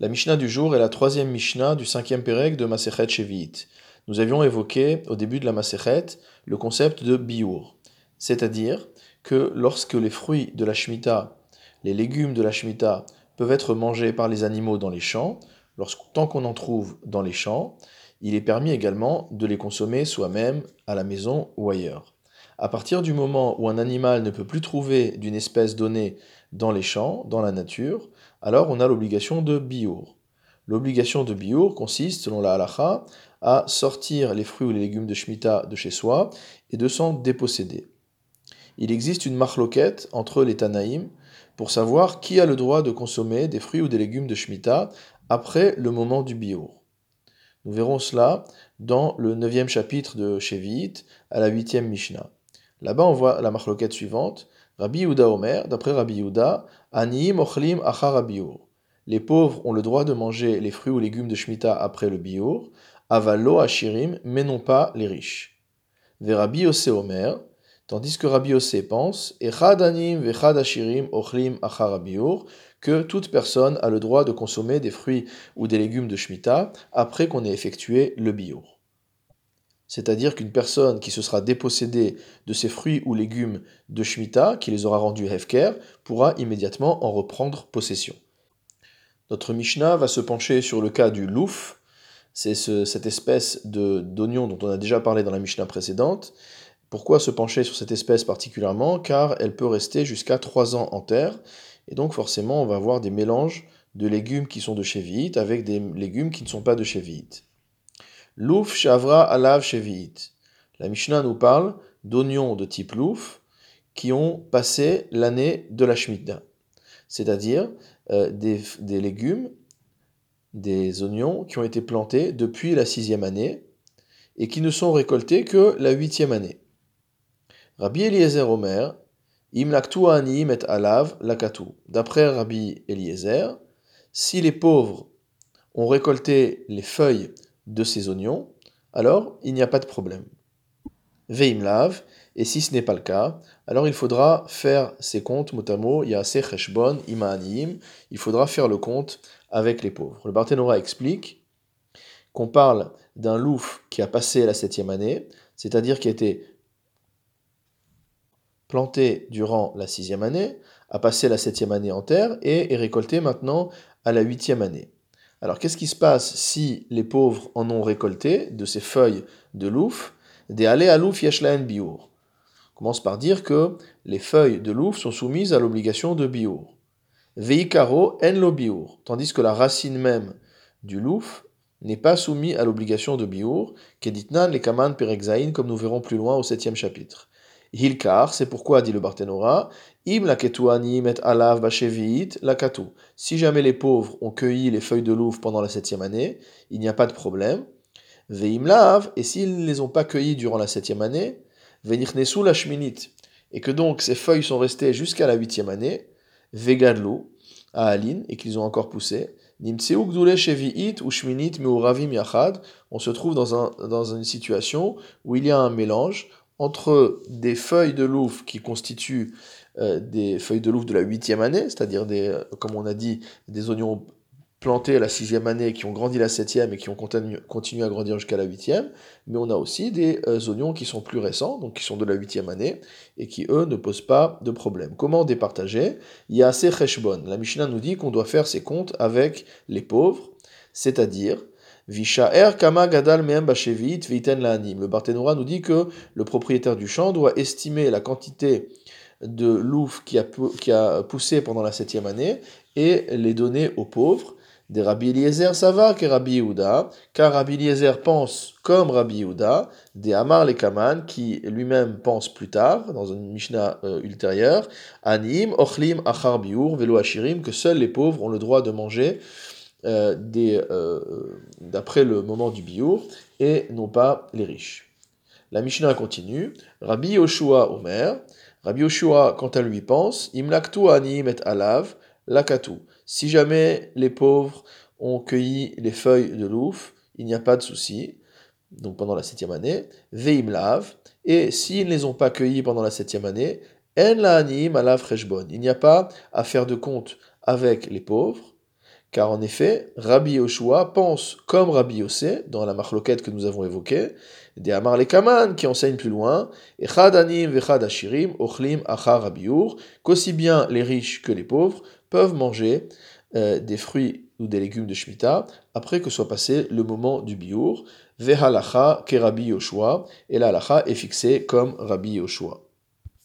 La Mishnah du jour est la troisième Mishnah du cinquième Pérec de Masechet Shevi'it. Nous avions évoqué au début de la Masechet le concept de biur, c'est-à-dire que lorsque les fruits de la Shemitah, les légumes de la Shemitah peuvent être mangés par les animaux dans les champs, tant qu'on en trouve dans les champs, il est permis également de les consommer soi-même à la maison ou ailleurs. À partir du moment où un animal ne peut plus trouver d'une espèce donnée dans les champs, dans la nature, alors on a l'obligation de biour. L'obligation de biour consiste, selon la halacha, à sortir les fruits ou les légumes de Shemitah de chez soi et de s'en déposséder. Il existe une marloquette entre les Tanaïm pour savoir qui a le droit de consommer des fruits ou des légumes de Shemitah après le moment du biour. Nous verrons cela dans le neuvième chapitre de Shevit, à la huitième Mishnah. Là-bas, on voit la marloquette suivante. Rabbi Yehuda Omer, d'après Rabbi Yehuda, Aniim ochlim achar Les pauvres ont le droit de manger les fruits ou légumes de Shemitah après le biour, avalo ashirim, mais non pas les riches. Ve Rabbi Yose Omer, tandis que Rabbi Yose pense, Echad anim vechad ashirim ochlim achar que toute personne a le droit de consommer des fruits ou des légumes de Shemitah après qu'on ait effectué le biour c'est-à-dire qu'une personne qui se sera dépossédée de ses fruits ou légumes de Shemitah, qui les aura rendus Hefker, pourra immédiatement en reprendre possession. Notre Mishnah va se pencher sur le cas du louf, c'est cette espèce d'oignon dont on a déjà parlé dans la Mishnah précédente. Pourquoi se pencher sur cette espèce particulièrement? Car elle peut rester jusqu'à 3 ans en terre, et donc forcément on va avoir des mélanges de légumes qui sont de Cheviite avec des légumes qui ne sont pas de Cheviite. Louf shavra alav shevi'it. La Mishnah nous parle d'oignons de type louf qui ont passé l'année de la Shemitah, c'est-à-dire euh, des, légumes, des oignons qui ont été plantés depuis la sixième année et qui ne sont récoltés que la huitième année. Rabbi Eliezer Omer, im ani et alav lakatu. D'après Rabbi Eliezer, si les pauvres ont récolté les feuilles de ces oignons, alors il n'y a pas de problème. Veimlav, et si ce n'est pas le cas, alors il faudra faire ses comptes, mot il y a cheshbon, il faudra faire le compte avec les pauvres. Le Barthénora explique qu'on parle d'un louf qui a passé la septième année, c'est-à-dire qui a été planté durant la sixième année, a passé la septième année en terre et est récolté maintenant à la huitième année. Alors qu'est-ce qui se passe si les pauvres en ont récolté de ces feuilles de louf? Des allées à biour. Commence par dire que les feuilles de louf sont soumises à l'obligation de biour. Veikaro en lo biour, tandis que la racine même du louf n'est pas soumise à l'obligation de biour, keditnan le kaman comme nous verrons plus loin au septième chapitre. Hilkar, c'est pourquoi, dit le Barthénora, Im la met alav la Si jamais les pauvres ont cueilli les feuilles de louve pendant la septième année, il n'y a pas de problème. Veim lav, et s'ils ne les ont pas cueillies durant la septième année, venichnesu la shminit, et que donc ces feuilles sont restées jusqu'à la huitième année, vegadlu, à Aline, et qu'ils ont encore poussé, ou on se trouve dans, un, dans une situation où il y a un mélange entre des feuilles de louve qui constituent euh, des feuilles de louve de la huitième année, c'est-à-dire des, euh, comme on a dit, des oignons plantés à la sixième année qui ont grandi la septième et qui ont continué à grandir jusqu'à la huitième, mais on a aussi des euh, oignons qui sont plus récents, donc qui sont de la huitième année, et qui, eux, ne posent pas de problème. Comment départager? Il y a assez cheshbon. La Mishnah nous dit qu'on doit faire ses comptes avec les pauvres, c'est-à-dire Vishaer kama gadal Le Barthénora nous dit que le propriétaire du champ doit estimer la quantité de louf qui a, poussé pendant la septième année et les donner aux pauvres. Des Rabbi Eliezer, ça que Rabbi Yehuda, car Rabbi Eliezer pense comme Rabbi Yehuda, des Amar les Kaman, qui lui-même pense plus tard, dans une Mishnah euh, ultérieure, Anim, Ochlim, Achar Biur, Velo Ashirim, que seuls les pauvres ont le droit de manger euh, euh, d'après le moment du biur et non pas les riches. La Mishnah continue. Rabbi Yoshua Omer. Rabbi Yoshua, quant à lui, pense Imlaktu anim et alav lakatu. Si jamais les pauvres ont cueilli les feuilles de l'ouf, il n'y a pas de souci. Donc pendant la septième année, veimlav. Et s'ils ne les ont pas cueillis pendant la septième année, en la anim alav Il n'y a pas à faire de compte avec les pauvres car en effet, Rabbi Yoshua pense comme Rabbi Yossé, dans la marloquette que nous avons évoquée, des Amar le Kaman qui enseigne plus loin, Echad Anim Vechad Ashirim Ochlim Achar Rabiur, qu'aussi bien les riches que les pauvres peuvent manger euh, des fruits ou des légumes de Shemitah après que soit passé le moment du Biour, Vehalacha ke Rabbi Yoshua, et la halacha est fixée comme Rabbi Yoshua.